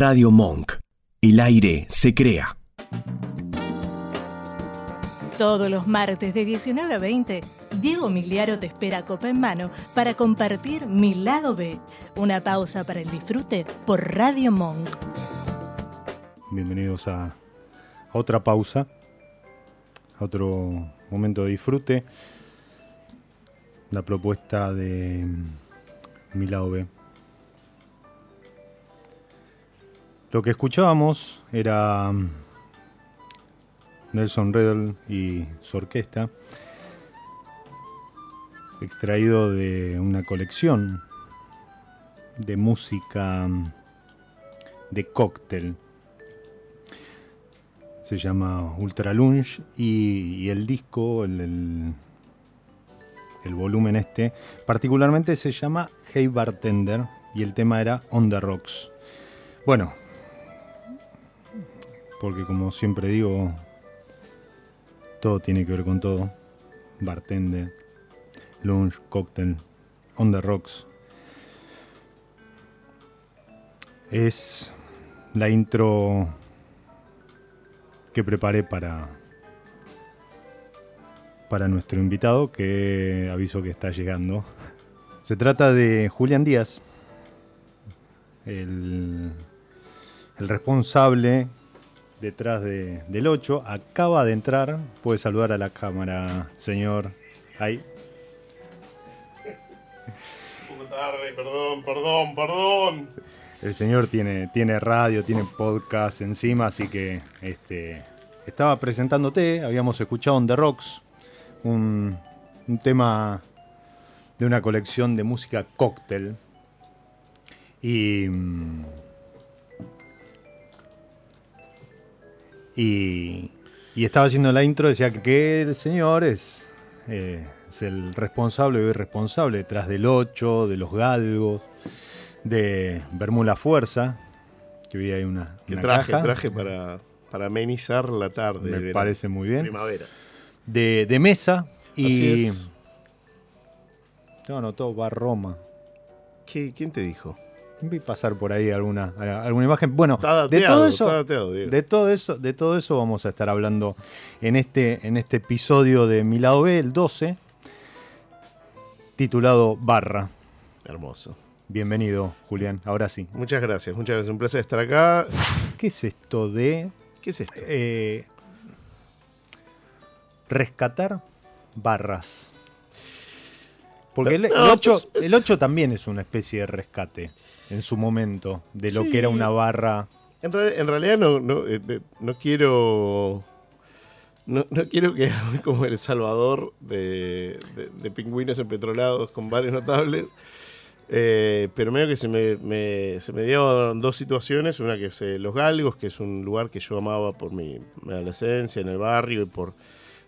Radio Monk. El aire se crea. Todos los martes de 19 a 20, Diego Miliaro te espera copa en mano para compartir Mi Lado B. Una pausa para el disfrute por Radio Monk. Bienvenidos a, a otra pausa, a otro momento de disfrute. La propuesta de Mi Lado B. Lo que escuchábamos era mm, Nelson Riddle y su orquesta, extraído de una colección de música mm, de cóctel. Se llama Ultra Lunge y, el disco, el, el- el volumen este, particularmente se llama Hey Bartender y el tema era On the Rocks. Bueno, porque como siempre digo, todo tiene que ver con todo. Bartender, lunch, cóctel, on the rocks. Es la intro que preparé para para nuestro invitado que aviso que está llegando. Se trata de Julián Díaz, el, el responsable detrás de- del 8. Acaba de entrar. Puede saludar a la cámara, señor. Ahí. Un poco tarde, perdón, perdón, perdón. El señor tiene, tiene radio, tiene podcast encima, así que este, estaba presentándote. Habíamos escuchado On The Rocks, un, un tema de una colección de música cóctel. Y. mm, Y, y estaba haciendo la intro, decía que el señor es, eh, es el responsable o irresponsable detrás del 8, de los galgos, de Bermuda Fuerza, que hoy hay una, Que una traje, caja. traje para, para amenizar la tarde. de Me verano. parece muy bien. Primavera. De, de mesa y... Así es. No, no, todo va a Roma. ¿Qué- ¿Quién te dijo? Vi pasar por ahí alguna, alguna imagen. Bueno, Está de dateado, todo eso, dateado, de todo eso, de todo eso vamos a estar hablando en este, en este episodio de Mi Lado B, el 12, titulado Barra. Hermoso. Bienvenido, Julián. Ahora sí. Muchas gracias, muchas gracias. Un placer estar acá. ¿Qué es esto de ¿Qué es esto? eh, rescatar barras? Porque el, No, 8, pues, es- el 8 también es una especie de rescate en su momento de lo Sí. que era una barra. En, real- en realidad no, no, eh, eh, no quiero. No, no quiero quedarme como el salvador de, de- de pingüinos empetrolados con varios notables. Eh, pero medio que se me, me- se me dieron dos situaciones. Una que es eh, Los Galgos, que es un lugar que yo amaba por mi, mi adolescencia en el barrio y por,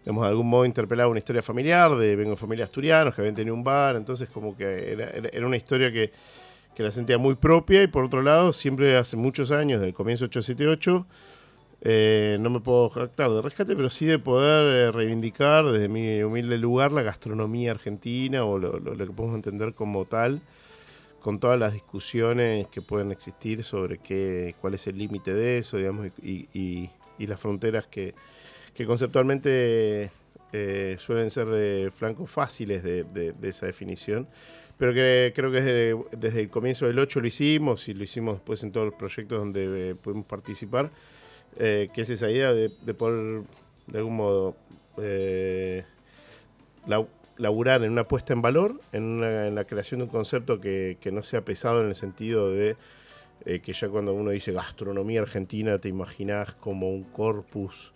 digamos, de algún modo interpelaba una historia familiar de vengo de familia asturianos que habían tenido un bar. Entonces, como que era, era- era una historia que, que la sentía muy propia. Y por otro lado, siempre hace muchos años, del comienzo 878, eh, no me puedo jactar de rescate, pero sí de poder eh, reivindicar desde mi humilde lugar la gastronomía argentina o lo, lo- lo que podemos entender como tal, con todas las discusiones que pueden existir sobre qué, cuál es el límite de eso, digamos, y, y- y las fronteras que, que conceptualmente eh, suelen ser eh, flancos fáciles de, de- de esa definición. Pero que creo que desde, desde el comienzo del 8 lo hicimos y lo hicimos después en todos los proyectos donde eh, pudimos participar eh, que es esa idea de, de poder, de algún modo, eh, laburar en una puesta en valor, en, una- la creación de un concepto que, que no sea pesado en el sentido de eh, que ya cuando uno dice gastronomía argentina te imaginas como un corpus.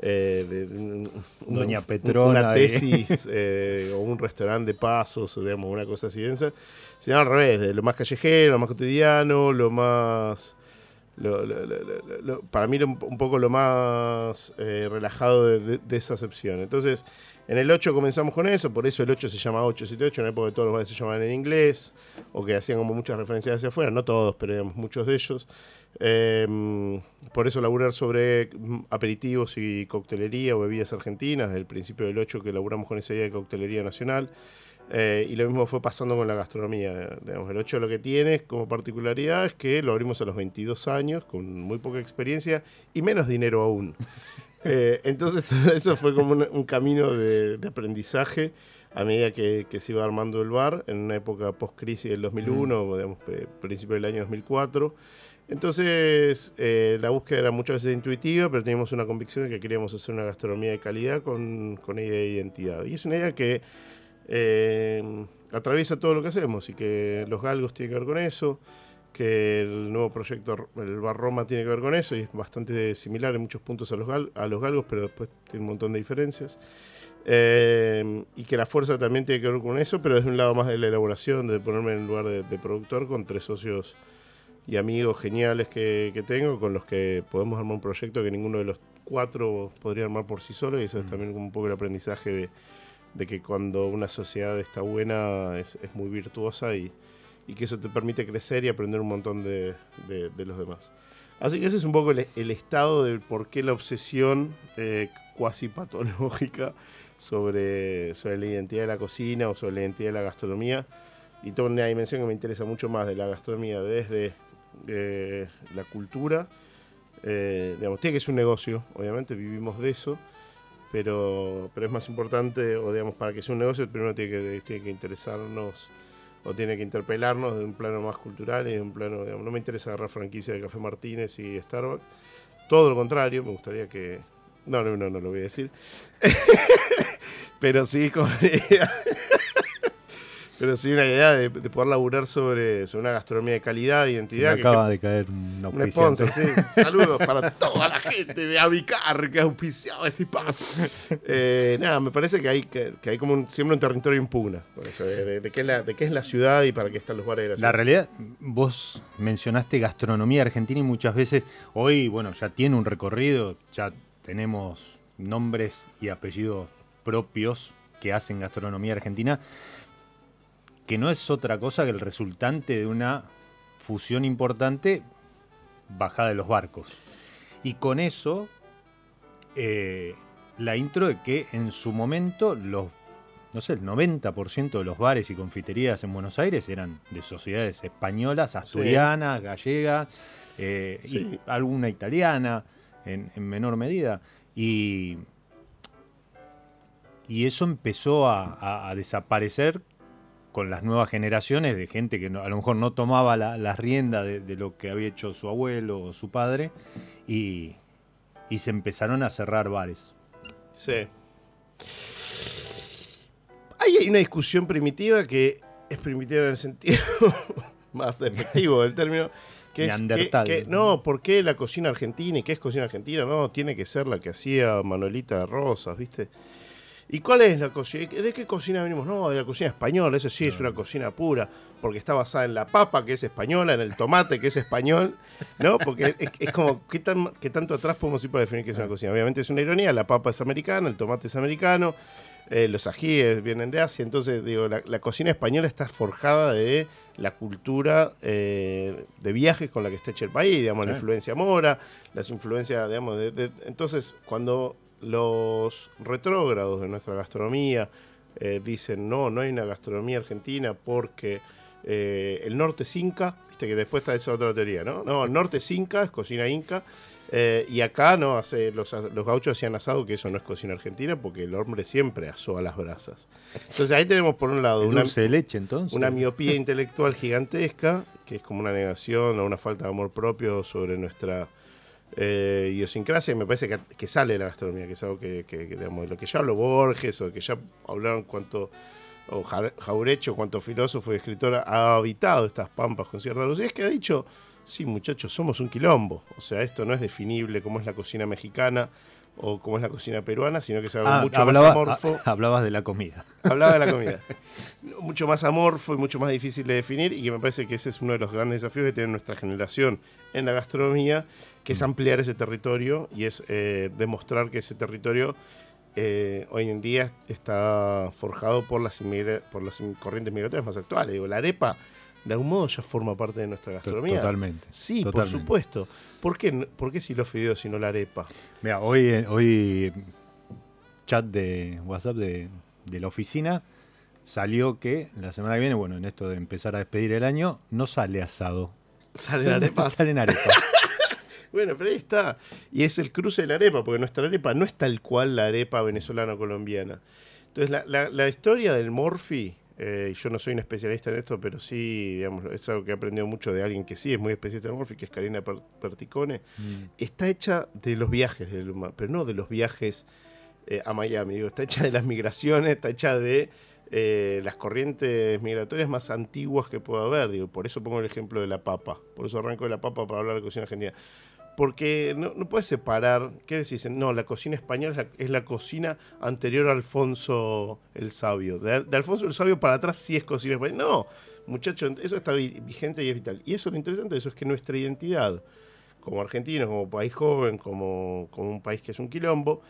Eh, de, de Doña un- Petrona Una tesis eh, o un restaurante de pasos, o digamos, una cosa así densa, sino al revés, de lo más callejero, lo más cotidiano, lo más lo- lo- lo- lo- lo- para mí un poco lo más eh, relajado de, esa acepción. Entonces, en el 8 comenzamos con eso, por eso el 8 se llama 878, en la época que todos los bares se llamaban en inglés, o que hacían como muchas referencias hacia afuera, no todos, pero digamos muchos de ellos. Eh, por eso laburar sobre mm, aperitivos y coctelería o bebidas argentinas, desde el principio del 8 que laburamos con esa idea de coctelería nacional. Eh, y lo mismo fue pasando con la gastronomía. Digamos, el 8 lo que tiene como particularidad es que lo abrimos a los 22 años, con muy poca experiencia y menos dinero aún. Eh, entonces eso fue como un, camino de, aprendizaje a medida que, se iba armando el bar, en una época post-crisis del 2001, mm. digamos, principio del año 2004. Entonces, eh, la búsqueda era muchas veces intuitiva, pero teníamos una convicción de que queríamos hacer una gastronomía de calidad con, con idea de identidad. Y es una idea que eh, atraviesa todo lo que hacemos y que los galgos tienen que ver con eso, que el nuevo proyecto, el Bar Roma, tiene que ver con eso y es bastante similar en muchos puntos a los, a los galgos, pero después tiene un montón de diferencias. Eh, y que la fuerza también tiene que ver con eso, pero desde un lado más de la elaboración, de ponerme en el lugar de, productor con tres socios y amigos geniales que, tengo, con los que podemos armar un proyecto que ninguno de los cuatro podría armar por sí solo, y eso es mm. también un poco el aprendizaje de, de que cuando una sociedad está buena es, muy virtuosa y, que eso te permite crecer y aprender un montón de, los demás. Así que ese es un poco el, estado del por qué la obsesión eh, cuasi patológica sobre, sobre la identidad de la cocina o sobre la identidad de la gastronomía. Y toda una dimensión que me interesa mucho más de la gastronomía desde eh, la cultura. Eh, digamos, tiene que ser un negocio, obviamente, vivimos de eso pero, pero es más importante, o digamos, para que sea un negocio, primero tiene que, tiene que interesarnos o tiene que interpelarnos de un plano más cultural y de un plano, digamos, no me interesa agarrar franquicia de Café Martínez y Starbucks, todo lo contrario, me gustaría que... No, no, no, no lo voy a decir. pero sí, como pero sí una idea de, poder laburar sobre, sobre, una gastronomía de calidad, identidad. Se me acaba de caer un sponsor, sí. Saludos para toda la gente de Avicar que ha auspiciado este paso. Eh, nada, me parece que hay, que, hay como siempre un territorio impugna de, qué es la, de qué es la ciudad y para qué están los bares de la ciudad. La realidad, vos mencionaste gastronomía argentina y muchas veces hoy, bueno, ya tiene un recorrido, ya tenemos nombres y apellidos propios que hacen gastronomía argentina que no es otra cosa que el resultante de una fusión importante bajada de los barcos. Y con eso, eh, la intro de que en su momento los, no sé, el 90% de los bares y confiterías en Buenos Aires eran de sociedades españolas, asturianas, gallegas, eh, y alguna italiana en, menor medida. Y, y eso empezó a desaparecer con las nuevas generaciones de gente que a lo mejor no tomaba la, rienda de, lo que había hecho su abuelo o su padre y, se empezaron a cerrar bares. Sí. hay una discusión primitiva que es primitiva en el sentido más despectivo del término. Que es que, no, ¿por qué la cocina argentina y qué es cocina argentina? No, tiene que ser la que hacía Manuelita Rosas, ¿viste? ¿Y cuál es la cocina? ¿De qué cocina venimos? No, de la cocina española, eso sí es una cocina pura, porque está basada en la papa, que es española, en el tomate, que es español, ¿no? Porque es, como, ¿qué, tan, ¿qué, tanto atrás podemos ir para definir qué es una cocina? Obviamente es una ironía, la papa es americana, el tomate es americano, eh, los ajíes vienen de Asia, entonces digo, la, cocina española está forjada de la cultura eh, de viajes con la que está hecho el país, digamos, la influencia mora, las influencias, digamos, de, entonces cuando los retrógrados de nuestra gastronomía eh, dicen, no, no hay una gastronomía argentina porque eh, el norte es inca, viste que después está esa otra teoría, ¿no? No, el norte es inca, es cocina inca, eh, y acá no hace los, los, gauchos hacían asado, que eso no es cocina argentina, porque el hombre siempre asó a las brasas. Entonces ahí tenemos por un lado una, leche, entonces. una miopía intelectual gigantesca, que es como una negación o una falta de amor propio sobre nuestra eh, idiosincrasia y me parece que, sale la gastronomía, que es algo que, digamos, de lo que ya habló Borges o de que ya hablaron cuánto, o Jaurecho, cuánto filósofo y escritor ha habitado estas pampas con cierta lucidez, que ha dicho, sí muchachos, somos un quilombo, o sea, esto no es definible como es la cocina mexicana, o como es la cocina peruana, sino que se habla ah, mucho más amorfo. hablabas de la comida. Hablaba de la comida. mucho más amorfo y mucho más difícil de definir, y que me parece que ese es uno de los grandes desafíos que tiene nuestra generación en la gastronomía, que es mm. ampliar ese territorio y es eh, demostrar que ese territorio eh, hoy en día está forjado por las, por las corrientes migratorias más actuales. Digo, la arepa de algún modo ya forma parte de nuestra gastronomía. Totalmente. Sí, por supuesto. ¿Por qué, ¿Por qué si los fideos y no la arepa? Mira, hoy, hoy chat de WhatsApp de, la oficina, salió que la semana que viene, bueno, en esto de empezar a despedir el año, no sale asado. Salen arepas. Salen arepas. Bueno, pero ahí está. Y es el cruce de la arepa, porque nuestra arepa no es tal cual la arepa venezolano-colombiana. Entonces, la, la- la historia del Morphy, eh, y yo no soy un especialista en esto, pero sí, digamos, es algo que he aprendido mucho de alguien que sí es muy especialista en Morphy, que es Karina Per- Perticone, Mm. está hecha de los viajes del humano, pero no de los viajes eh, a Miami, digo, está hecha de las migraciones, está hecha de eh, las corrientes migratorias más antiguas que pueda haber, digo, por eso pongo el ejemplo de la papa, por eso arranco de la papa para hablar de cocina argentina. Porque no, no puedes separar, ¿qué decís? No, la cocina española es la, es cocina anterior a Alfonso el Sabio. De, Alfonso el Sabio para atrás sí es cocina española. No, muchachos, eso está vi- vigente y es vital. Y eso lo interesante eso es que nuestra identidad, como argentinos, como país joven, como, como un país que es un quilombo,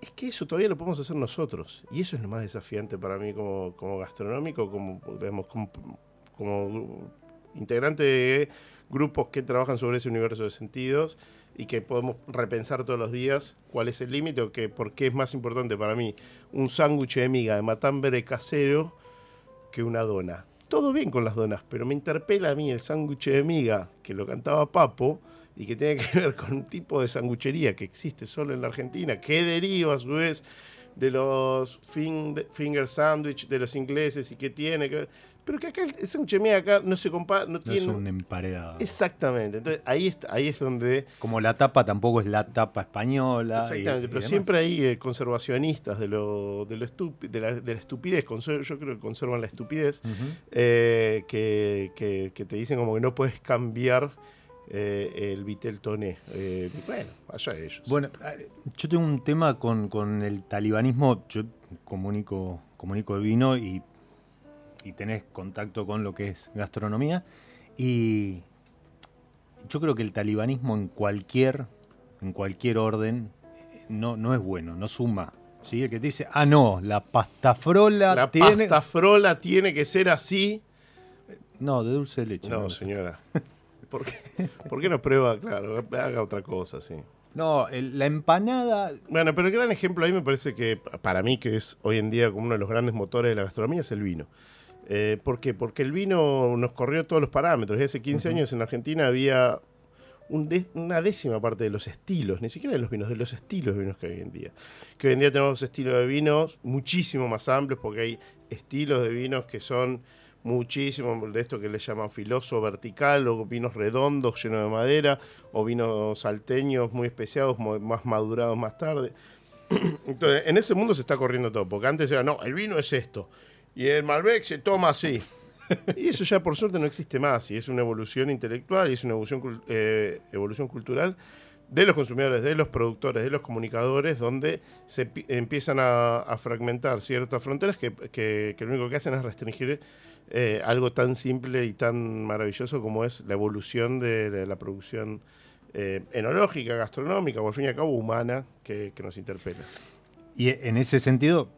es que eso todavía lo podemos hacer nosotros. Y eso es lo más desafiante para mí como, como gastronómico, como, digamos, como, como integrante de grupos que trabajan sobre ese universo de sentidos y que podemos repensar todos los días cuál es el límite o que, por qué es más importante para mí un sándwich de miga de matambre casero que una dona. Todo bien con las donas, pero me interpela a mí el sándwich de miga que lo cantaba Papo y que tiene que ver con un tipo de sanguchería que existe solo en la Argentina, que deriva a su vez de los fin- finger sandwich de los ingleses y que tiene que ver. Pero que acá el miga acá no se compara, no No tiene. es un emparedado. Exactamente. Entonces ahí, está, ahí es donde. Como la tapa tampoco es la tapa española. Exactamente, y pero siempre hay eh, conservacionistas de, lo, de, lo estupi- de, la, de la estupidez. yo creo que conservan la estupidez. Eh, que, que- que te dicen como que no puedes cambiar eh, el Vitel Toné. Bueno, allá ellos. Bueno, eh, yo tengo un tema con, con el talibanismo. Yo comunico, comunico el vino y, y tenés contacto con lo que es gastronomía. Y yo creo que el talibanismo en cualquier, en cualquier orden eh, no, no es bueno, no suma. ¿sí? El que te dice, ah, no, la pastafrola la tiene. pasta frola tiene que ser así. No, de dulce de leche. No, señora. ¿Por qué, ¿Por qué no prueba? Claro, haga otra cosa, sí. No, el- la empanada. Bueno, pero el gran ejemplo ahí me parece que pa- para mí, que es hoy en día como uno de los grandes motores de la gastronomía, es el vino. Eh, ¿Por qué? Porque el vino nos corrió todos los parámetros. Y hace 15 años en Argentina había un de- una décima parte de los estilos, ni siquiera de los vinos, de los estilos de vinos que hay hoy en día. Que hoy en día tenemos estilos de vinos muchísimo más amplios porque hay estilos de vinos que son muchísimo de esto que le llaman filoso vertical o vinos redondos llenos de madera o vinos salteños muy especiados, más madurados más tarde. Entonces, en ese mundo se está corriendo todo, porque antes era, no, el vino es esto, y el Malbec se toma así. Y eso ya por suerte no existe más, y es una evolución intelectual, y es una evolución, eh, evolución cultural de los consumidores, de los productores, de los comunicadores, donde se pi- empiezan a, a fragmentar ciertas fronteras que, que- que lo único que hacen es restringir eh, algo tan simple y tan maravilloso como es la evolución de, de la producción eh, enológica, gastronómica, o al fin y al cabo humana, que, que nos interpela. Y en ese sentido,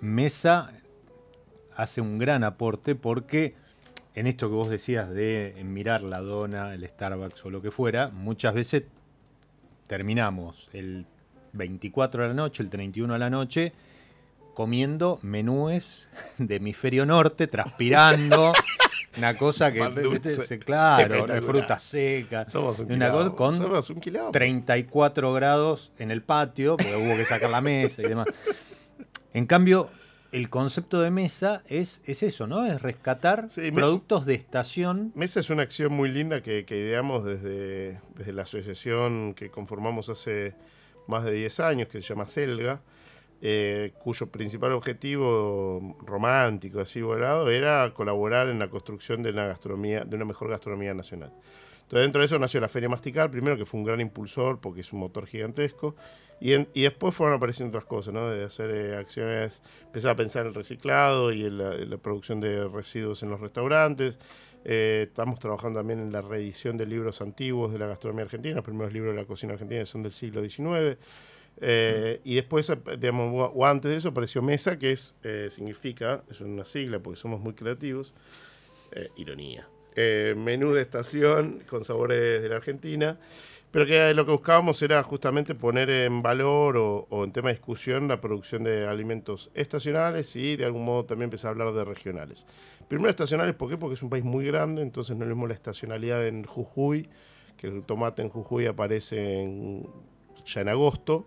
Mesa hace un gran aporte porque en esto que vos decías de mirar la dona, el Starbucks o lo que fuera, muchas veces terminamos el 24 de la noche, el 31 de la noche, comiendo menúes de hemisferio norte, transpirando. Una cosa que, dulce. claro, Espectacular. frutas secas. Somos un una cosa con somos un quilombo. 34 grados en el patio, porque hubo que sacar la mesa y demás. En cambio, el concepto de mesa es, es eso, ¿no? Es rescatar Sí, productos de estación. Mesa es una acción muy linda que, que ideamos desde, desde la asociación que conformamos hace más de 10 años, que se llama Selga, eh, cuyo principal objetivo romántico, así volado, era colaborar en la construcción de una gastronomía, de una mejor gastronomía nacional. Entonces, dentro de eso nació la Feria Masticar, primero que fue un gran impulsor porque es un motor gigantesco, y, en- y después fueron apareciendo otras cosas, ¿no? De hacer eh, acciones, empezar a pensar en el reciclado y en la, en la producción de residuos en los restaurantes. Eh, estamos trabajando también en la reedición de libros antiguos de la gastronomía argentina. Los primeros libros de la cocina argentina son del siglo XIX. Eh, y después, eh, digamos, o- antes de eso apareció Mesa, que es, eh, significa, es una sigla porque somos muy creativos, eh, ironía. Eh, menú de estación con sabores de la Argentina, pero que lo que buscábamos era justamente poner en valor o, en tema de discusión la producción de alimentos estacionales y de algún modo también empezar a hablar de regionales. Primero estacionales, ¿por qué? Porque es un país muy grande, entonces no es lo la estacionalidad en Jujuy, que el tomate en Jujuy aparece ya en agosto,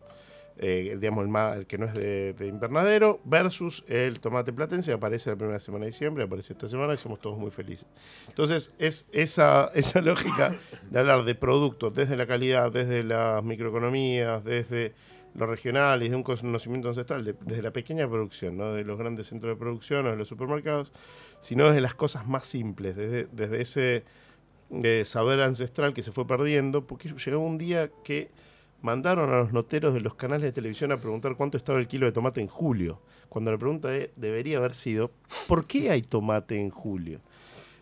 eh, digamos el, más, el que no es de, de invernadero, versus el tomate platense aparece la primera semana de diciembre, aparece esta semana y somos todos muy felices. Entonces es esa, esa lógica de hablar de productos desde la calidad, desde las microeconomías, desde lo regional y de un conocimiento ancestral, de- desde la pequeña producción, no de los grandes centros de producción o de los supermercados, sino desde las cosas más simples, desde, desde ese eh, saber ancestral que se fue perdiendo, porque llegó un día que mandaron a los noteros de los canales de televisión a preguntar cuánto estaba el kilo de tomate en julio, cuando la pregunta de- debería haber sido, ¿por qué hay tomate en julio?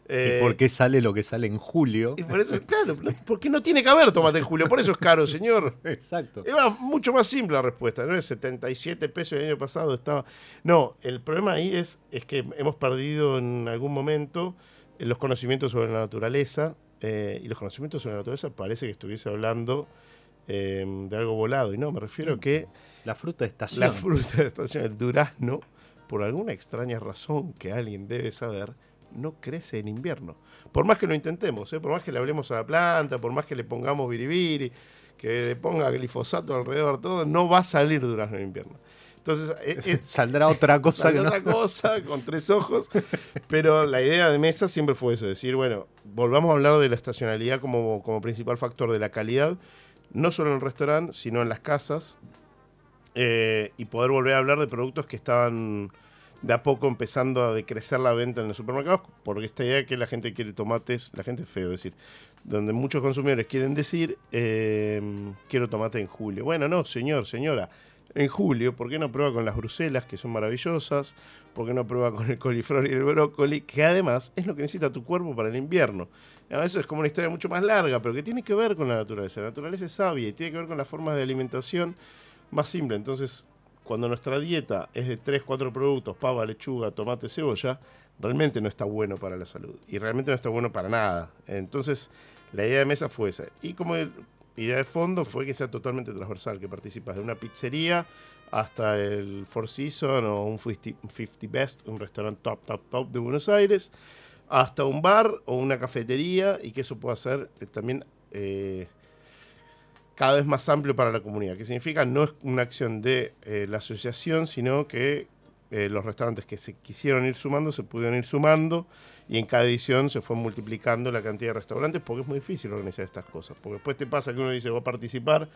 Eh, ¿Y por qué sale lo que sale en julio? y por eso, claro, porque no tiene que haber tomate en julio, por eso es caro, señor. Exacto. Era mucho más simple la respuesta, no es 77 pesos el año pasado estaba. No, el problema ahí es, es que hemos perdido en algún momento eh, los conocimientos sobre la naturaleza, eh, y los conocimientos sobre la naturaleza parece que estuviese hablando eh, de algo volado, y no, me refiero a que La fruta de estación. la fruta de estación, el durazno, por alguna extraña razón que alguien debe saber, no crece en invierno. Por más que lo intentemos, ¿eh? por más que le hablemos a la planta, por más que le pongamos biribiri, que le ponga glifosato alrededor, todo, no va a salir durazno en invierno. Entonces, es, es- Saldrá otra cosa no- otra cosa con tres ojos. Pero la idea de mesa siempre fue eso, decir, bueno, volvamos a hablar de la estacionalidad como, como principal factor de la calidad, no solo en el restaurante, sino en las casas, eh, y poder volver a hablar de productos que estaban de a poco empezando a decrecer la venta en los supermercados, porque esta idea de que la gente quiere tomates, la gente es feo decir, donde muchos consumidores quieren decir, eh, quiero tomate en julio. Bueno, no, señor, señora, en julio, ¿por qué no prueba con las bruselas, que son maravillosas? ¿Por qué no prueba con el coliflor y el brócoli, que además es lo que necesita tu cuerpo para el invierno? Ah, Eso es como una historia mucho más larga, pero que tiene que ver con la naturaleza. La naturaleza es sabia y tiene que ver con las formas de alimentación más simple. Entonces, cuando nuestra dieta es de 3, 4 productos, pava, lechuga, tomate, cebolla, realmente no está bueno para la salud. Y realmente no está bueno para nada. Entonces, la idea de mesa fue esa. Y como idea de fondo fue que sea totalmente transversal, que participas de una pizzería hasta el Four Seasons o un 50, 50 Best, un restaurante top, top, top de Buenos Aires, hasta un bar o una cafetería y que eso pueda ser eh, también eh, cada vez más amplio para la comunidad. ¿Qué significa? No es una acción de eh, la asociación, sino que eh, los restaurantes que se quisieron ir sumando se pudieron ir sumando y en cada edición se fue multiplicando la cantidad de restaurantes porque es muy difícil organizar estas cosas. Porque después te pasa que uno dice, voy a participar,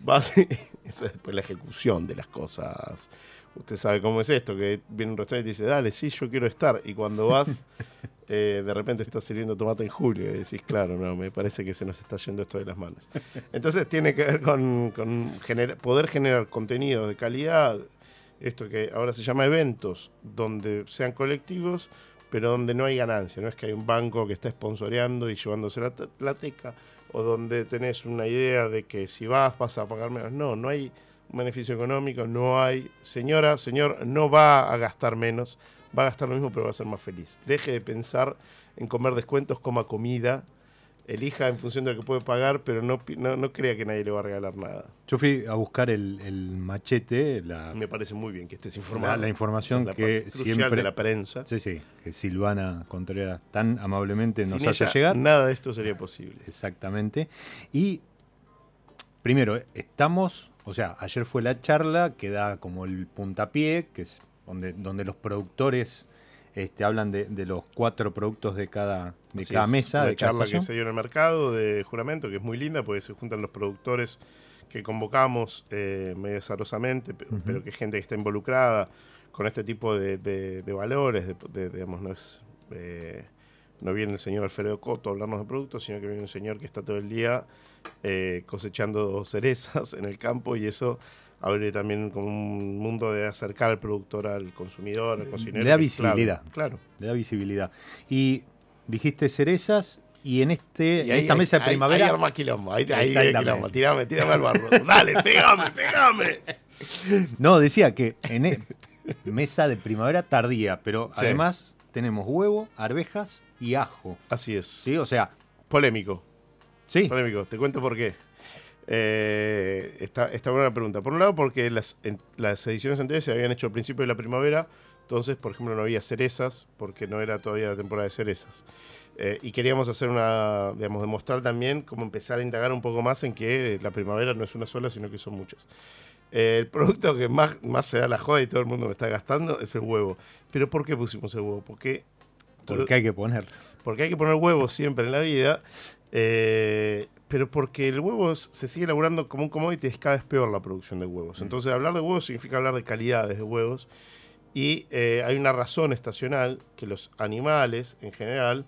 vas eso es después la ejecución de las cosas. Usted sabe cómo es esto, que viene un restaurante y dice, dale, sí, yo quiero estar. Y cuando vas, eh, de repente estás sirviendo tomate en julio y decís, claro, no, me parece que se nos está yendo esto de las manos. Entonces tiene que ver con, con gener- poder generar contenidos de calidad, esto que ahora se llama eventos, donde sean colectivos, pero donde no hay ganancia. No es que hay un banco que está sponsoreando y llevándose la t- plateca, o donde tenés una idea de que si vas vas a pagar menos. No, no hay un beneficio económico, no hay. Señora, señor, no va a gastar menos, va a gastar lo mismo, pero va a ser más feliz. Deje de pensar en comer descuentos, coma comida, elija en función de lo que puede pagar, pero no, no, no crea que nadie le va a regalar nada. Yo fui a buscar el, el machete, la, Me parece muy bien que estés informado. la, la información la que parte siempre... de la prensa. Sí, sí, que Silvana Contreras tan amablemente nos hace llegar. nada de esto sería posible. Exactamente. Y primero, estamos, o sea, ayer fue la charla que da como el puntapié, que es donde, donde los productores este, hablan de, de los cuatro productos de cada, de Así cada es, mesa. Una de charla que se dio en el mercado de juramento, que es muy linda, porque se juntan los productores que convocamos eh, medio azarosamente, pe- Ujú. pero que gente que está involucrada con este tipo de, de- de valores, de, digamos, no es... eh, no viene el señor Alfredo Coto a hablarnos de productos, sino que viene un señor que está todo el día eh, cosechando cerezas en el campo y eso abre también como un mundo de acercar al productor al consumidor, al cocinero. Le da visibilidad. Claro. Le da visibilidad. Y dijiste cerezas, y en este, Y en esta mesa de ahí- primavera. Ahí arma quilombo, ahí, ahí quilombo. Tirame, tirame al barro. Dale, pegame, pegame. No, decía que en e- mesa de primavera tardía, pero Sí. además tenemos huevo, arvejas y ajo. Así es. ¿Sí? O sea, Polémico. sí. Polémico. Te cuento por qué. Eh, está, está buena la pregunta. Por un lado, porque las, en- las ediciones anteriores se habían hecho al principio de la primavera. Entonces, por ejemplo, no había cerezas, porque no era todavía la temporada de cerezas. Eh, y queríamos hacer una, digamos, demostrar también cómo empezar a indagar un poco más en que la primavera no es una sola, sino que son muchas. Eh, el producto que más, más se da la joda y todo el mundo me está gastando es el huevo. Pero ¿por qué pusimos el huevo? Porque Porque hay que poner. porque hay que poner huevos siempre en la vida, eh, pero porque el huevo se sigue elaborando como un commodity, es cada vez peor la producción de huevos. Entonces, hablar de huevos significa hablar de calidades de huevos, y eh, hay una razón estacional que los animales, en general,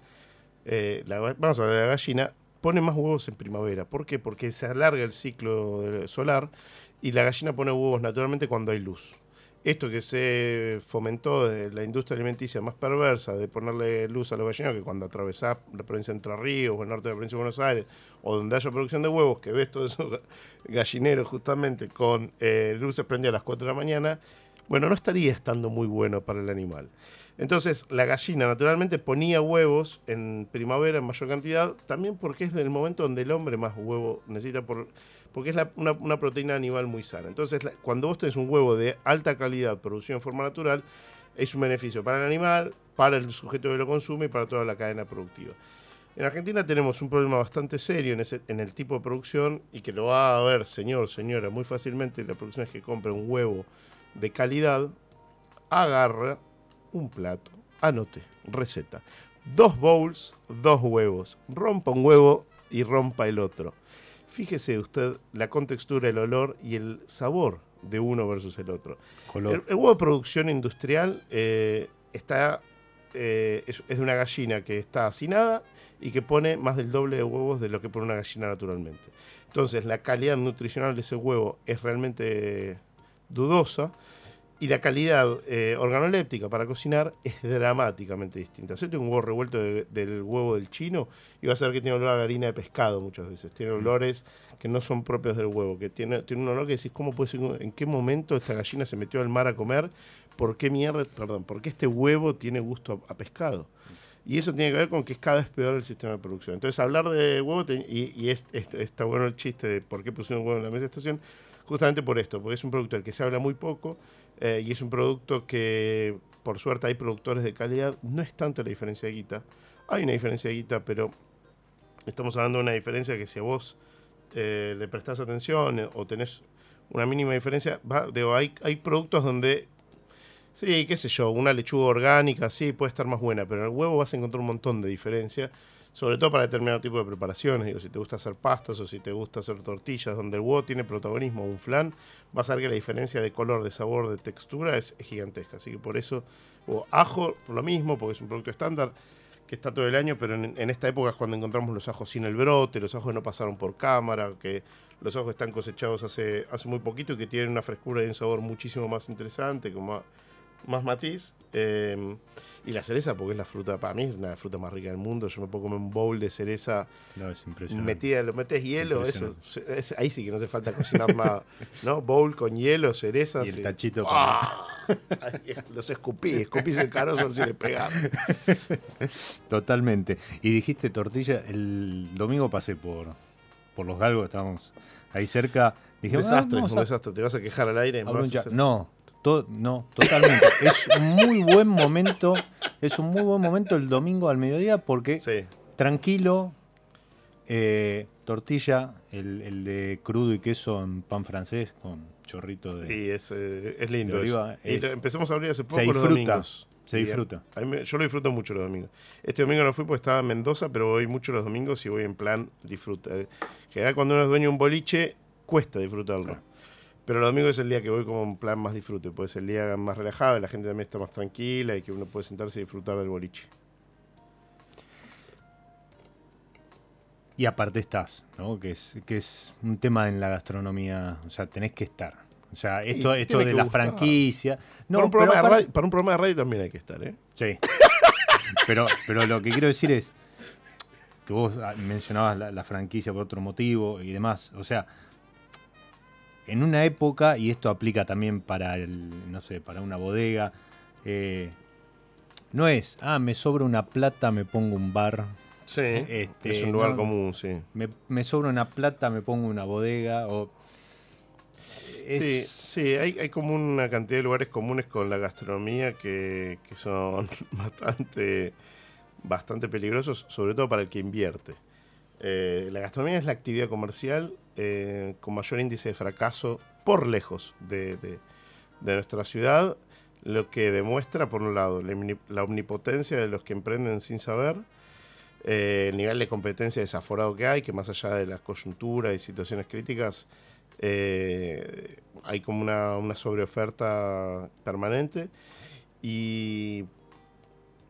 eh, la vamos a hablar de la gallina, ponen más huevos en primavera. ¿Por qué? Porque se alarga el ciclo solar y la gallina pone huevos naturalmente cuando hay luz. Esto que se fomentó de la industria alimenticia más perversa de ponerle luz a los gallinos, que cuando atravesás la provincia de Entre Ríos o el norte de la provincia de Buenos Aires, o donde haya producción de huevos, que ves todos esos ga- gallineros justamente con eh, luces prendidas a las 4 de la mañana, bueno, no estaría estando muy bueno para el animal. Entonces, la gallina naturalmente ponía huevos en primavera en mayor cantidad, también porque es el momento donde el hombre más huevo necesita, por, porque es una, proteína animal muy sana. Entonces, cuando vos tenés un huevo de alta calidad producido en forma natural, es un beneficio para el animal, para el sujeto que lo consume y para toda la cadena productiva. En Argentina tenemos un problema bastante serio en, ese- en el tipo de producción y que lo va a ver, señor, señora, muy fácilmente. La producción es que compre un huevo de calidad, agarra un plato, anote, receta. Dos bowls, dos huevos. Rompa un huevo y rompa el otro. Fíjese usted la contextura, el olor y el sabor de uno versus el otro. Color. El, el huevo de producción industrial eh, está, eh, es, es de una gallina que está hacinada y que pone más del doble de huevos de lo que pone una gallina naturalmente. Entonces, la calidad nutricional de ese huevo es realmente dudosa y la calidad eh, organoléptica para cocinar es dramáticamente distinta. Hacete un huevo revuelto de- del huevo del chino y vas a ver que tiene olor a harina de pescado muchas veces. Tiene olores que no son propios del huevo, que tiene, tiene un olor que decís, ¿cómo puede ser? ¿En qué momento esta gallina se metió al mar a comer? ¿Por qué mierda? Perdón, ¿por qué este huevo tiene gusto a, a pescado? Y eso tiene que ver con que es cada vez peor el sistema de producción. Entonces, hablar de huevo, te- y, y es- es- está bueno el chiste de por qué pusieron huevo en la mesa de estación, justamente por esto, porque es un producto del que se habla muy poco eh, y es un producto que, por suerte, hay productores de calidad. No es tanto la diferencia de guita. Hay una diferencia de guita, pero estamos hablando de una diferencia que si a vos eh, le prestás atención eh, o tenés una mínima diferencia, va, digo, hay, hay productos donde Sí, qué sé yo, una lechuga orgánica, sí, puede estar más buena, pero en el huevo vas a encontrar un montón de diferencia, sobre todo para determinado tipo de preparaciones. Digo, si te gusta hacer pastas o si te gusta hacer tortillas, donde el huevo tiene protagonismo, un flan, vas a ver que la diferencia de color, de sabor, de textura es, es gigantesca. Así que por eso, o ajo, por lo mismo, porque es un producto estándar que está todo el año, pero en, en esta época es cuando encontramos los ajos sin el brote, los ajos no pasaron por cámara, que los ajos están cosechados hace, hace muy poquito y que tienen una frescura y un sabor muchísimo más interesante, como más matiz. eh, y la cereza, porque es la fruta, para mí es una fruta más rica del mundo. Yo me puedo comer un bowl de cereza No, es impresionante. metida, lo metes hielo, eso, es- ahí sí que no hace falta cocinar nada. ¿No? Bowl con hielo, cerezas. Y el tachito. Ay, Los escupí, escupís el carozo si le pegás. Totalmente. Y dijiste tortilla, el domingo pasé por, por los galgos, estábamos ahí cerca. Dije, "Ah, desastre, un a- desastre. Te vas a quejar al aire. vas a brunchar". hacer- No, to- no, totalmente. es un muy buen momento, es un muy buen momento el domingo al mediodía porque Sí, tranquilo, eh, tortilla, el, el de crudo y queso en pan francés con chorrito de... sí, es, eh, es lindo. oliva, Y es- empezamos a abrir hace poco se los domingos. se disfruta. a mí me- yo lo disfruto mucho los domingos. Este domingo no fui porque estaba en Mendoza, pero voy mucho los domingos y voy en plan disfruta. En general, cuando uno es dueño de un boliche, cuesta disfrutarlo. Pero los domingos es el día que voy como en plan más disfrute, pues es el día más relajado, la gente también está más tranquila y que uno puede sentarse y disfrutar del boliche. Y aparte estás, ¿no? Que es, que es un tema en la gastronomía, o sea, tenés que estar. O sea, esto, Y esto de la gustar. franquicia. No, para, un pero programa de aparte- radio, para un programa de radio también hay que estar, ¿eh? Sí. pero, pero lo que quiero decir es que vos ah, mencionabas la, la franquicia por otro motivo y demás. O sea, en una época, y esto aplica también para el, no sé, para una bodega, eh, no es, ah, me sobra una plata, me pongo un bar. Sí, Este, es un lugar no- común, sí. Me, me sobra una plata, me pongo una bodega. O, es- Sí, sí hay, hay como una cantidad de lugares comunes con la gastronomía que, que son bastante, bastante peligrosos, sobre todo para el que invierte. Eh, la gastronomía es la actividad comercial eh, con mayor índice de fracaso por lejos de, nuestra ciudad, lo que demuestra, por un lado, la, omni- la omnipotencia de los que emprenden sin saber, eh, el nivel de competencia desaforado que hay, que más allá de las coyunturas y situaciones críticas, hay como una, una sobreoferta permanente. Y,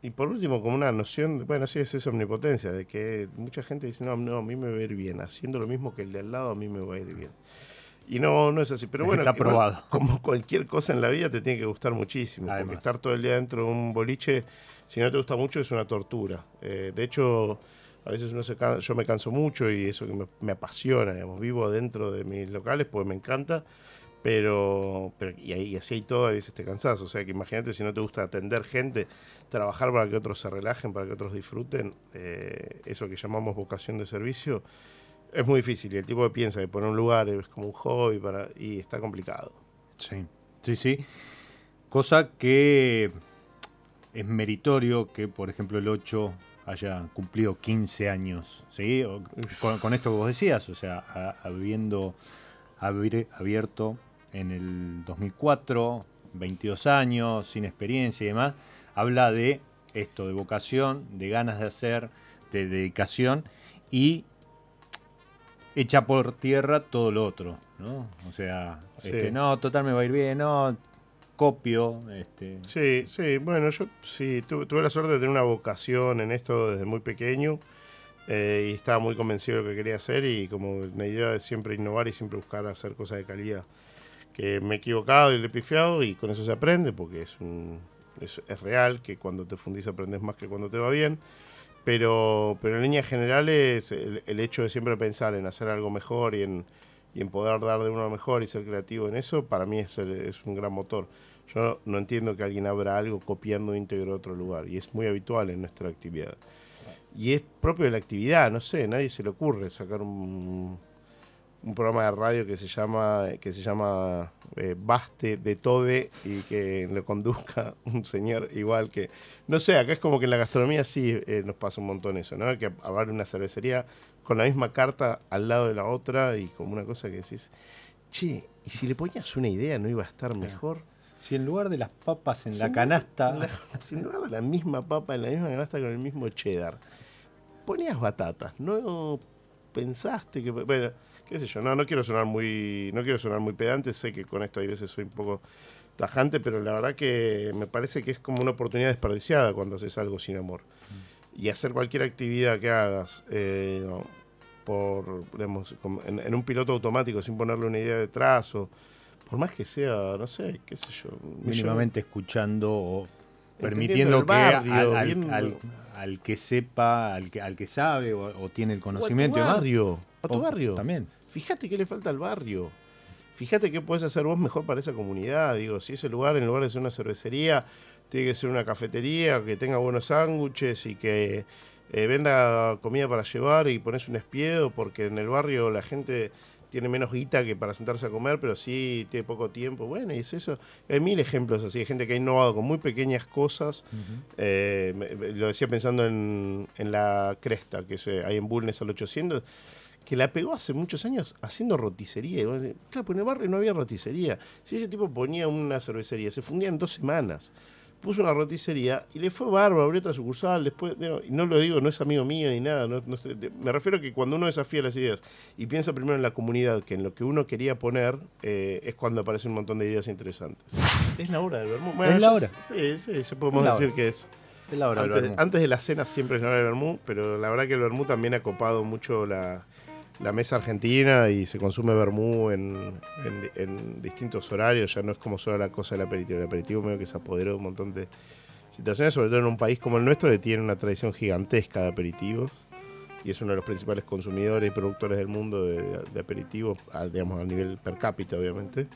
y por último, como una noción, de- bueno, sí es esa omnipotencia, de que mucha gente dice, no, no, a mí me va a ir bien, haciendo lo mismo que el de al lado, a mí me va a ir bien. Y no, no es así, pero bueno, Está igual, probado. como cualquier cosa en la vida te tiene que gustar muchísimo, porque estar todo el día dentro de un boliche, si no te gusta mucho, es una tortura. Eh, de hecho, a veces uno se can- yo me canso mucho y eso que me, me apasiona, digamos, vivo dentro de mis locales porque me encanta, pero, y, y así hay todo, a veces te cansás, o sea que imagínate si no te gusta atender gente, trabajar para que otros se relajen, para que otros disfruten, eh, eso que llamamos vocación de servicio, es muy difícil y el tipo que piensa que poner un lugar es como un hobby para, y está complicado. Sí, sí, sí. Cosa que es meritorio que, por ejemplo, el 8 haya cumplido 15 años, ¿sí? Con, esto que vos decías, o sea, a- habiendo abierto en el 2004, 22 años, sin experiencia y demás, habla de esto, de vocación, de ganas de hacer, de dedicación y echa por tierra todo lo otro, ¿no? O sea, Sí. este, no, total me va a ir bien, no, copio, este, Sí, sí, bueno, yo sí tu- tuve la suerte de tener una vocación en esto desde muy pequeño eh, y estaba muy convencido de lo que quería hacer y como una idea de siempre innovar y siempre buscar hacer cosas de calidad. Que me he equivocado y le he pifiado y con eso se aprende porque es, un, es, es real que cuando te fundís aprendes más que cuando te va bien. Pero, pero en líneas generales el, el hecho de siempre pensar en hacer algo mejor y en, y en poder dar de uno mejor y ser creativo en eso, para mí es, el- es un gran motor. Yo no entiendo que alguien abra algo copiando íntegro de otro lugar y es muy habitual en nuestra actividad. Y es propio de la actividad, no sé, nadie se le ocurre sacar un, un programa de radio que se llama que se llama eh, Baste de Tode y que lo conduzca un señor igual que no sé, acá es como que en la gastronomía sí eh, nos pasa un montón eso, ¿no? Que haber una cervecería con la misma carta al lado de la otra y como una cosa que decís, che, y si le ponías una idea no iba a estar mejor. si en lugar de las papas en Si la canasta, la- si no era la misma papa en la misma canasta con el mismo cheddar, ponías batatas, no pensaste que. Bueno, qué sé yo, no, no quiero sonar muy. No quiero sonar muy pedante, sé que con esto hay veces soy un poco tajante, pero la verdad que me parece que es como una oportunidad desperdiciada cuando haces algo sin amor. Y hacer cualquier actividad que hagas eh, por, digamos, en, en un piloto automático sin ponerle una idea detrás o por más que sea, no sé, qué sé yo. mínimamente escuchando o permitiendo que al, al- viendo- al- al que sepa, al que, al que sabe o, o tiene el O a tu conocimiento barrio. A tu o- barrio. También. Fíjate qué le falta al barrio. Fíjate qué puedes hacer vos mejor para esa comunidad. Digo, si ese lugar, en lugar de ser una cervecería, tiene que ser una cafetería que tenga buenos sándwiches y que eh, venda comida para llevar y pones un espiedo, porque en el barrio la gente tiene menos guita que para sentarse a comer, pero sí tiene poco tiempo. Bueno, y es eso. Hay mil ejemplos así de gente que ha innovado con muy pequeñas cosas. Eh, lo decía pensando en, en la Cresta, que es, hay en Bulnes al 800, que la pegó hace muchos años haciendo roticería. Y vos decís, claro, pues en el barrio no había roticería. Si ese tipo ponía una cervecería, se fundía en dos semanas. Puso una roticería y le fue bárbaro, abrió otra sucursal. Después, y no lo digo, no es amigo mío ni nada. no- no me refiero a que cuando uno desafía las ideas y piensa primero en la comunidad que en lo que uno quería poner, eh, es cuando aparecen un montón de ideas interesantes. Es la hora del vermú. Es la hora. Sí, sí, ya podemos decir hora. que es. Es la hora del Antes, vermú. antes de la cena siempre es la hora del vermú, pero la verdad que el vermú también ha copado mucho la, la mesa argentina y se consume vermú en, en- en distintos horarios, ya no es como solo la cosa del aperitivo. El aperitivo medio que se apoderó de un montón de situaciones, sobre todo en un país como el nuestro que tiene una tradición gigantesca de aperitivos y es uno de los principales consumidores y productores del mundo de, aperitivos, a- digamos a nivel per cápita obviamente.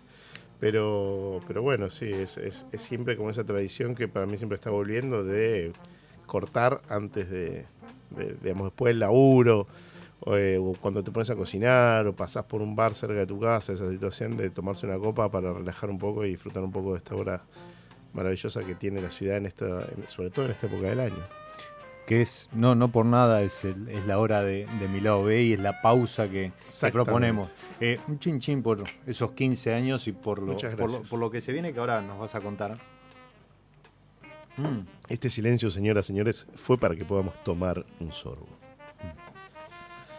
Pero, pero bueno, sí, es, es, siempre como esa tradición que para mí siempre está volviendo de cortar antes de, digamos, después del laburo, eh, o cuando te pones a cocinar, o pasás por un bar cerca de tu casa, esa situación de tomarse una copa para relajar un poco y disfrutar un poco de esta hora maravillosa que tiene la ciudad, en esta, sobre todo en esta época del año. Que es, no, no por nada, es, el- es la hora de, de mi lado B y es la pausa que, que proponemos. Eh, un chin chin por esos 15 años y por lo, por lo que se viene que ahora nos vas a contar. Mm, Este silencio, señoras y señores, fue para que podamos tomar un sorbo.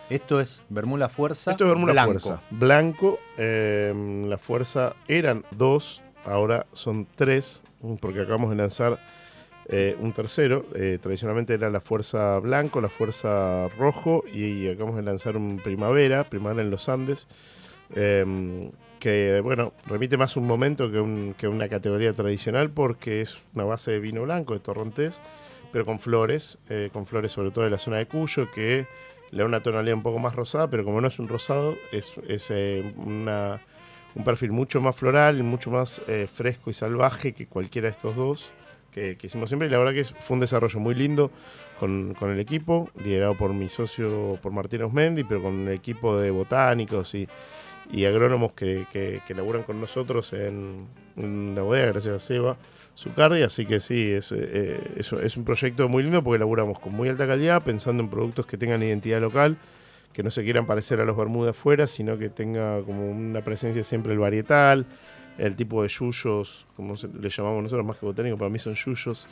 Esto es Bermuda Fuerza. Esto es Bermuda blanco. Fuerza. Blanco. eh, la fuerza eran dos, ahora son tres, porque acabamos de lanzar eh, un tercero. Eh, tradicionalmente era la fuerza blanco, la fuerza rojo, y, acabamos de lanzar un primavera, primavera en los Andes. eh, que bueno, remite más un momento que, un- que una categoría tradicional porque es una base de vino blanco, de torrontés, pero con flores, eh, con flores sobre todo de la zona de Cuyo, que le da una tonalidad un poco más rosada, pero como no es un rosado, es, es, eh, una- un perfil mucho más floral, mucho más eh, fresco y salvaje que cualquiera de estos dos que, que hicimos siempre. Y la verdad que fue un desarrollo muy lindo con, con el equipo, liderado por mi socio, por Martín Osmendi, pero con el equipo de botánicos y, y agrónomos que, que, que con nosotros en, en la bodega, gracias a Seba Zucardi. Así que sí, es, eh, es, es un proyecto muy lindo porque laburamos con muy alta calidad, pensando en productos que tengan identidad local, que no se quieran parecer a los Bermudas afuera, sino que tenga como una presencia siempre el varietal, el tipo de yuyos, como se- le llamamos nosotros más que botánico, para mí son yuyos.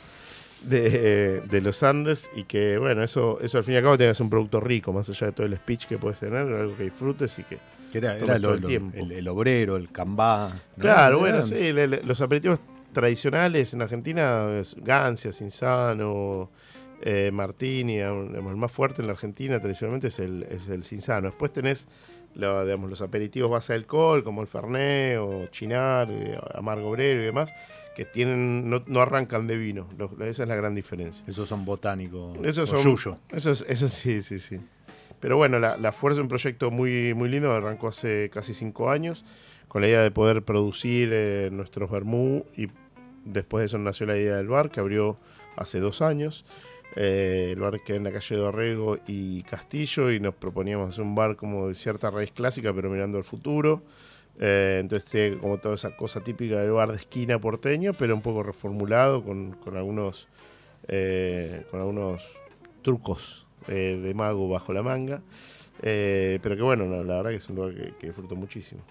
De, de los Andes y que bueno, eso, eso al fin y al cabo tengas un producto rico, más allá de todo el speech que puedes tener, algo que disfrutes y que, Que era, lo- el tiempo. el, el obrero, el cambá. ¿no? Claro, bueno, sí, le- le- los aperitivos tradicionales en Argentina, es Gancia, Cinzano, eh, Martini, digamos, el más fuerte en la Argentina tradicionalmente es el, es el Cinzano. Después tenés lo- digamos, los aperitivos base de alcohol, como el Fernet o Chinar, eh, Amargo Obrero y demás, que tienen no, no arrancan de vino. Los- esa es la gran diferencia. Esos son botánicos. Esos son- yuyo. Eso, es- eso sí, sí, sí. Pero bueno, la, la Fuerza es un proyecto muy, muy lindo, arrancó hace casi cinco años, con la idea de poder producir eh, nuestros vermú y después de eso nació la idea del bar, que abrió hace dos años. Eh, el bar queda en la calle de Dorrego y Castillo y nos proponíamos hacer un bar como de cierta raíz clásica, pero mirando al futuro. Eh, entonces tiene como toda esa cosa típica del bar de esquina porteño, pero un poco reformulado con, algunos eh, con algunos trucos de mago bajo la manga. Pero que bueno, no, la verdad que es un lugar que disfruto muchísimo.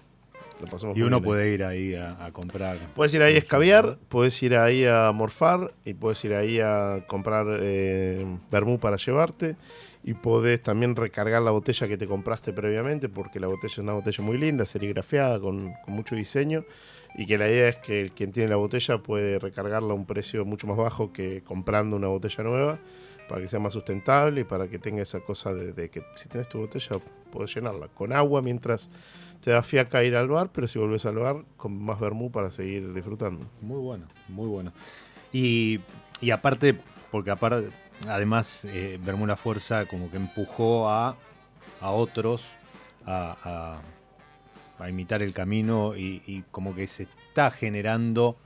Lo pasamos Y uno bien. puede ir ahí a, a comprar. Puedes ir ahí a escabiar, puedes ir ahí a morfar y puedes ir ahí a comprar eh, vermú para llevarte y podés también recargar la botella que te compraste previamente porque la botella es una botella muy linda, serigrafiada, con, con mucho diseño y que la idea es que quien tiene la botella puede recargarla a un precio mucho más bajo que comprando una botella nueva para que sea más sustentable y para que tenga esa cosa de, que si tienes tu botella puedes llenarla con agua mientras te da fiaca ir al bar, pero si volvés al bar con más vermú para seguir disfrutando. Muy bueno, muy bueno. Y, y aparte, porque aparte, además, eh, Bermuda Fuerza como que empujó a, a otros a, a- imitar el camino y, y como que se está generando.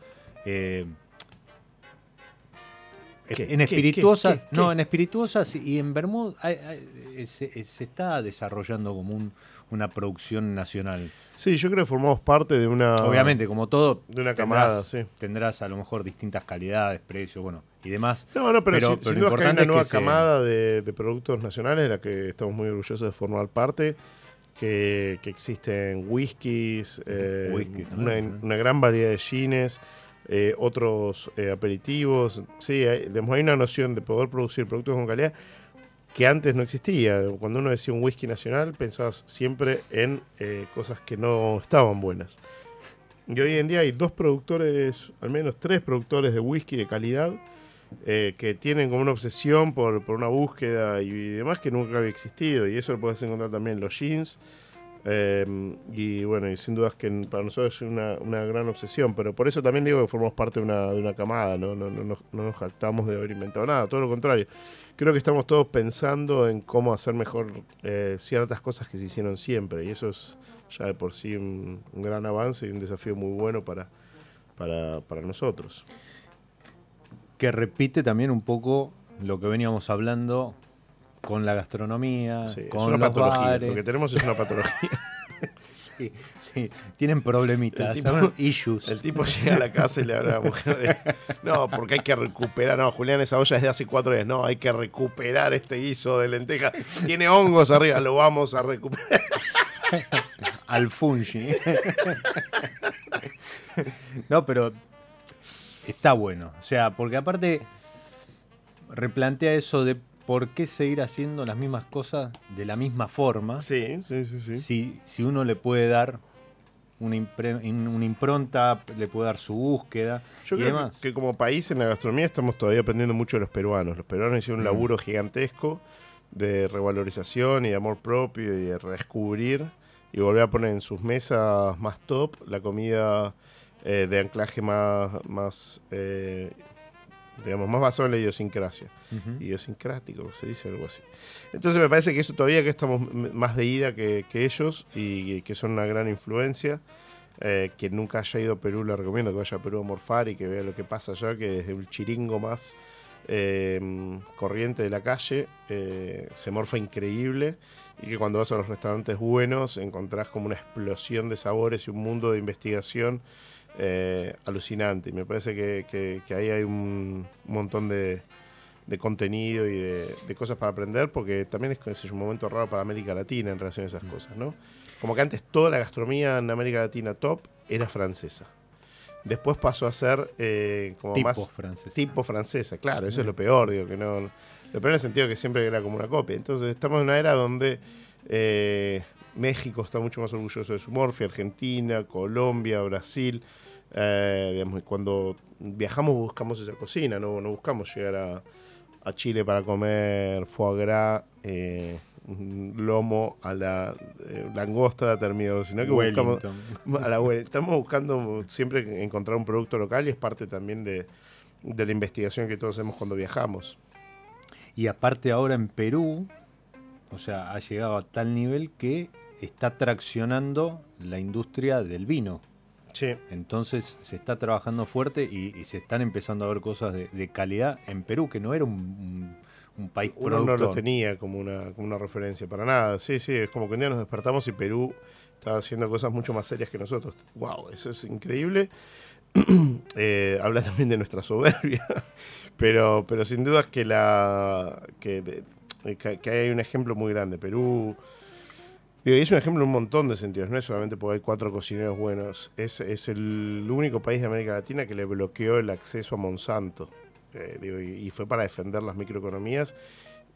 eh, ¿Qué? en ¿Qué? espirituosas, ¿Qué? ¿Qué? no, en espirituosas y en Bermuda hay- hay- se, se está desarrollando como un- una producción nacional. Sí, yo creo que formamos parte de una. Obviamente, como todo, de una camada, tendrás, sí. tendrás a lo mejor distintas calidades, precios, bueno, y demás. No, no, pero, Pero- sin, pero sin lo duda que hay importante una es nueva se- camada de, de productos nacionales de la que estamos muy orgullosos de formar parte. Que, que existen whiskies, eh, Whisky, ¿no? una, una gran variedad de gines, eh, otros eh, aperitivos. Sí, hay, digamos, una noción de poder producir productos con calidad que antes no existía. Cuando uno decía un whisky nacional, pensabas siempre en eh, cosas que no estaban buenas. Y hoy en día hay dos productores, al menos tres productores de whisky de calidad, que tienen como una obsesión por, por una búsqueda y, demás que nunca había existido. Y eso lo puedes encontrar también en los jeans, Eh, y bueno, y sin dudas que para nosotros es una, una, gran obsesión, pero por eso también digo que formamos parte de una, de una camada, ¿no? No, no, no, no nos jactamos de haber inventado nada, todo lo contrario. Creo que estamos todos pensando en cómo hacer mejor eh, ciertas cosas que se hicieron siempre, y eso es ya de por sí un, un gran avance y un desafío muy bueno para, para, para nosotros. Que repite también un poco lo que veníamos hablando con la gastronomía, Sí, con es una los patología. bares. Lo que tenemos es una patología. Sí, sí, tienen problemitas, El issues. El tipo llega a la casa y le habla a la mujer de, no, porque hay que recuperar, no, Julián, esa olla es de hace cuatro días, no, hay que recuperar este guiso de lenteja, tiene hongos arriba, lo vamos a recuperar. al fungi. no, pero está bueno. O sea, porque aparte replantea eso de por qué seguir haciendo las mismas cosas de la misma forma Sí, sí, sí, sí. si, si uno le puede dar una, impre- una impronta, le puede dar su búsqueda Yo y creo demás. que como país en la gastronomía estamos todavía aprendiendo mucho de los peruanos. Los peruanos hicieron un Mm. laburo gigantesco de revalorización y de amor propio y de redescubrir y volver a poner en sus mesas más top la comida eh, de anclaje más, más eh, digamos, más basado en la idiosincrasia. Ujú. Idiosincrático, se dice algo así. Entonces me parece que eso todavía que estamos más de ida que, que ellos y, que son una gran influencia. Eh, quien nunca haya ido a Perú le recomiendo que vaya a Perú a morfar y que vea lo que pasa allá, que desde el chiringo más eh, corriente de la calle eh, se morfa increíble y que cuando vas a los restaurantes buenos encontrás como una explosión de sabores y un mundo de investigación eh, alucinante. Y me parece que, que- que ahí hay un montón de, de contenido y de, de cosas para aprender, porque también es, un momento raro para América Latina en relación a esas cosas, ¿no? Como que antes toda la gastronomía en América Latina top era francesa. Después pasó a ser eh, como Tipo más francés. tipo francesa, claro, eso es lo peor, digo, que no. Lo peor en el sentido que siempre era como una copia. Entonces estamos en una era donde eh, México está mucho más orgulloso de su morfia, Argentina, Colombia, Brasil. eh, digamos, cuando viajamos buscamos esa cocina, no, no buscamos llegar a, a Chile para comer foie gras, eh, lomo a la eh, langosta de termidor, sino que buscamos a la buena. Estamos buscando siempre encontrar un producto local y es parte también de, de la investigación que todos hacemos cuando viajamos. Y aparte ahora en Perú, o sea, ha llegado a tal nivel que está traccionando la industria del vino. Sí. Entonces se está trabajando fuerte y, y se están empezando a ver cosas de, de calidad en Perú, que no era un, un- un país Uno no productor. lo tenía como una, como una referencia para nada. Sí, sí, es como que un día nos despertamos y Perú estaba haciendo cosas mucho más serias que nosotros. ¡Wow! Eso es increíble. Eh, habla también de nuestra soberbia. pero, pero sin duda que, la, que- que hay un ejemplo muy grande. Perú. Y es un ejemplo en un montón de sentidos, no es solamente porque hay cuatro cocineros buenos, es, es el único país de América Latina que le bloqueó el acceso a Monsanto. Eh, y fue para defender las microeconomías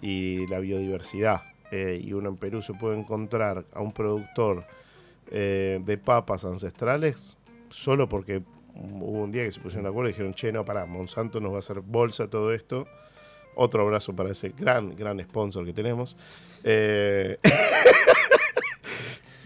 y la biodiversidad. Eh, y uno en Perú se puede encontrar a un productor eh, de papas ancestrales solo porque hubo un día que se pusieron de acuerdo y dijeron, che, no, pará, Monsanto nos va a hacer bolsa todo esto. Otro abrazo para ese gran, gran sponsor que tenemos.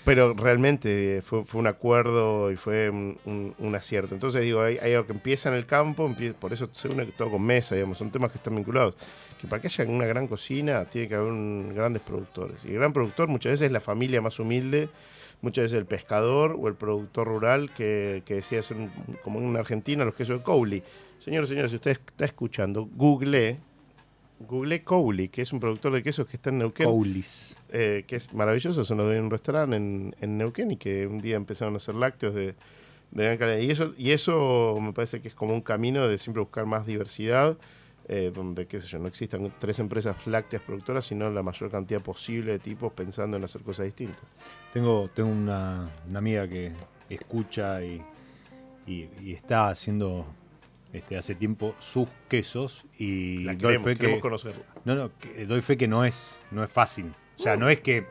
Pero realmente fue, un acuerdo y fue un, un- acierto. Entonces digo, hay, algo que empieza en el campo, por eso se une todo con mesa, digamos, son temas que están vinculados. Que para que haya una gran cocina tiene que haber grandes productores. Y el gran productor muchas veces es la familia más humilde, muchas veces el pescador o el productor rural que, que decía un- como en Argentina los quesos de Cowley. Señores, señores, si usted está escuchando, google Google Cowley, que es un productor de quesos que está en Neuquén Coulis. eh, que es maravilloso, se nos dio en un restaurante en, en Neuquén y que un día empezaron a hacer lácteos de, de gran calidad. Y eso, y eso me parece que es como un camino de siempre buscar más diversidad, eh, donde, qué sé yo, no existan tres empresas lácteas productoras, sino la mayor cantidad posible de tipos pensando en hacer cosas distintas. Tengo, tengo una, una amiga que escucha y, y- y está haciendo este, hace tiempo sus quesos y La doy queremos, fe queremos que, conocerla. no, no, que doy fe que no es, no es fácil. O sea, no es que,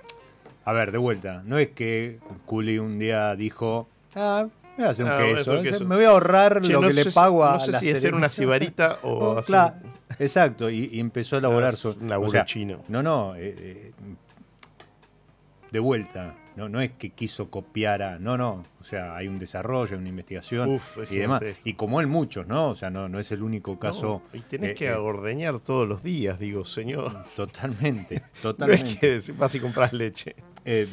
a ver, de vuelta, no es que Culi un día dijo, ah, voy a hacer un Ah, queso, un queso. me voy a ahorrar Che, lo no que le sé si- pago a No sé la si hacer una Serenita". cibarita o hacer claro, exacto, y, y empezó a elaborar Ah, su... un laburo o sea, chino. No, no, eh, eh, de vuelta, no, no es que quiso copiar a. No, no. O sea, hay un desarrollo, una investigación Uf, y demás. Y como él, muchos, ¿no? O sea, no, no es el único caso. No, y tenés eh, que eh, ordeñar todos los días, digo, señor. Totalmente, No es totalmente. que vas y compras leche. Eh,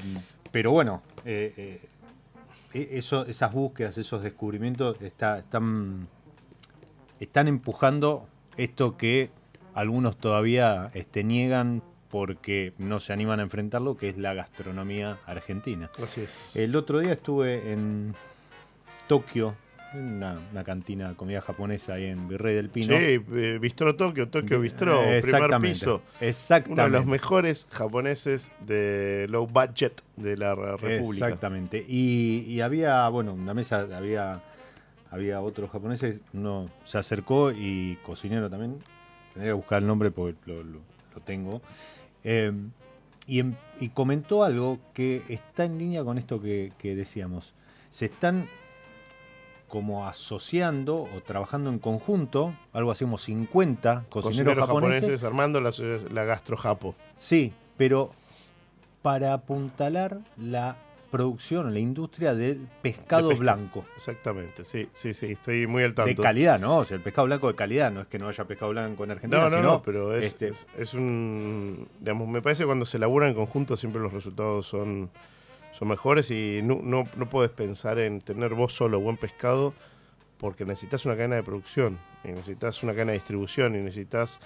pero bueno, eh, eh, eso, esas búsquedas, esos descubrimientos está- están, están empujando esto que algunos todavía este, niegan porque no se animan a enfrentarlo, que es la gastronomía argentina. Así es. El otro día estuve en Tokio, en una, una cantina de comida japonesa ahí en Virrey del Pino. Sí, eh, Bistro Tokio, Tokio Bistro, Eh, primer exactamente, piso. Exactamente. Uno de los mejores japoneses de low budget de la re- República. Exactamente. Y, y había, bueno, en la mesa había, había otros japoneses, uno se acercó y cocinero también, tendría que buscar el nombre porque lo, lo- lo tengo, Eh, y, em- y comentó algo que está en línea con esto que, que decíamos. Se están como asociando o trabajando en conjunto, algo así como 50 cocineros, Cocineros japoneses japoneses armando la, la gastrojapo. Sí, pero para apuntalar la producción, la industria del pescado De pesca. blanco. Exactamente, sí, sí, sí, estoy muy al tanto. De calidad, ¿no? O sea, el pescado blanco de calidad, no es que no haya pescado blanco en Argentina, No, no, sino no, pero es, este, es, es un. Digamos, me parece que cuando se labura en conjunto siempre los resultados son, son mejores y no, no, no puedes pensar en tener vos solo buen pescado porque necesitas una cadena de producción, y necesitas una cadena de distribución y necesitas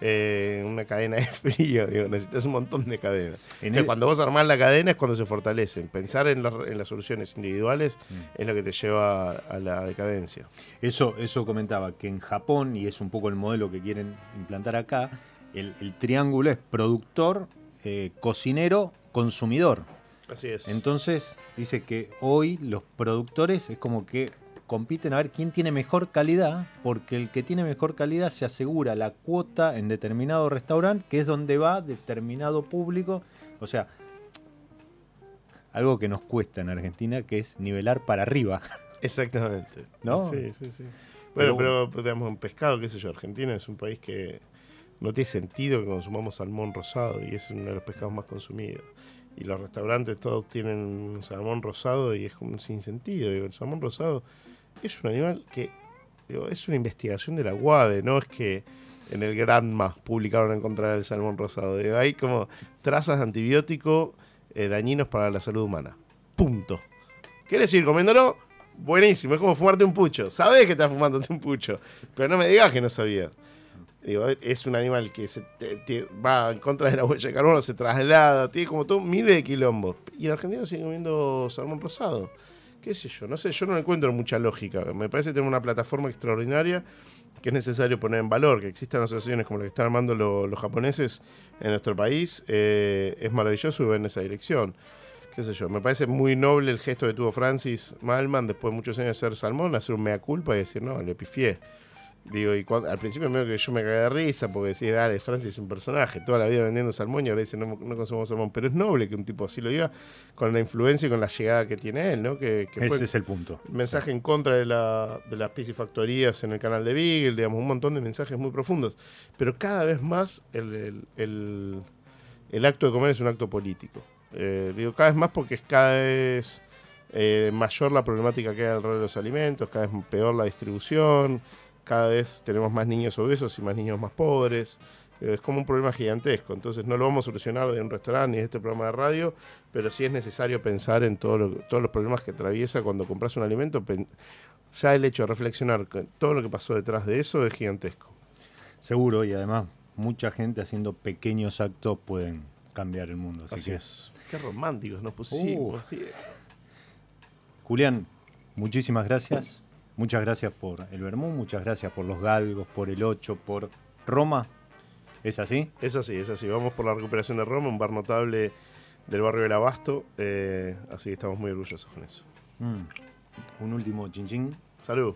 eh, una cadena de frío, digo, necesitas un montón de cadenas. en Entonces, el- cuando vos armás la cadena es cuando se fortalecen. Pensar en, la- en las soluciones individuales Mm. es lo que te lleva a la decadencia. Eso, eso comentaba, que en Japón, y es un poco el modelo que quieren implantar acá, el, el triángulo es productor, eh, cocinero, consumidor. Así es. Entonces, dice que hoy los productores es como que compiten a ver quién tiene mejor calidad, porque el que tiene mejor calidad se asegura la cuota en determinado restaurante, que es donde va determinado público. O sea, algo que nos cuesta en Argentina, que es nivelar para arriba. Exactamente. ¿No? Sí, sí, sí. Pero Bueno, pero, digamos, en pescado, qué sé yo, Argentina es un país que no tiene sentido que consumamos salmón rosado y es uno de los pescados más consumidos. Y los restaurantes todos tienen salmón rosado y es como sin sentido. Digo, el salmón rosado es un animal que es una investigación de la UADE, no es que en el Granma publicaron en contra del salmón rosado. Hay como trazas de antibiótico eh, dañinos para la salud humana. Punto. ¿Quieres seguir comiéndolo? Buenísimo, es como fumarte un pucho. Sabés que estás fumándote un pucho, pero no me digas que no sabías. Digo, es un animal que se te- va en contra de la huella de carbono, se traslada, tiene como todo miles de quilombos. Y en Argentina sigue comiendo salmón rosado. ¿Qué sé yo? No sé, yo no encuentro mucha lógica. Me parece tenemos una plataforma extraordinaria que es necesario poner en valor, que existan asociaciones como la que están armando lo- los japoneses en nuestro país, eh, es maravilloso y va en esa dirección. Qué sé yo, me parece muy noble el gesto que tuvo Francis Malman después de muchos años de ser salmón, hacer un mea culpa y decir, no, le pifié. Digo, y cuando- al principio medio que yo me cagué de risa porque decía, dale, Francis es un personaje, toda la vida vendiendo salmón y ahora dice, no, no consumimos salmón. Pero es noble que un tipo así lo diga con la influencia y con la llegada que tiene él, ¿no? Que, que fue Ese es el punto. mensaje en contra de, la, de las piscifactorías en el canal de Beagle, digamos, un montón de mensajes muy profundos. Pero cada vez más el, el- el- el acto de comer es un acto político. Eh, digo, cada vez más porque es cada vez eh, mayor la problemática que hay alrededor de los alimentos, cada vez peor la distribución, cada vez tenemos más niños obesos y más niños más pobres. Eh, Es como un problema gigantesco, entonces no lo vamos a solucionar de un restaurante ni de este programa de radio, pero sí es necesario pensar en todo lo- todos los problemas que atraviesa cuando compras un alimento. Ya el hecho de reflexionar todo lo que pasó detrás de eso es gigantesco. Seguro, y además mucha gente haciendo pequeños actos pueden cambiar el mundo. Así, Así que, es. Qué románticos nos pusimos. Julián, muchísimas gracias. Muchas gracias por el Bermú, muchas gracias por los galgos, por el 8, por Roma. ¿Es así? Es así, es así. Vamos por la recuperación de Roma, un bar notable del barrio del Abasto. eh, así que estamos muy orgullosos con eso. Mm. Un último chinchín. Salud.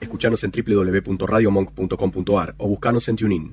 Escuchanos en www.radiomonk.com.ar o buscanos en TuneIn.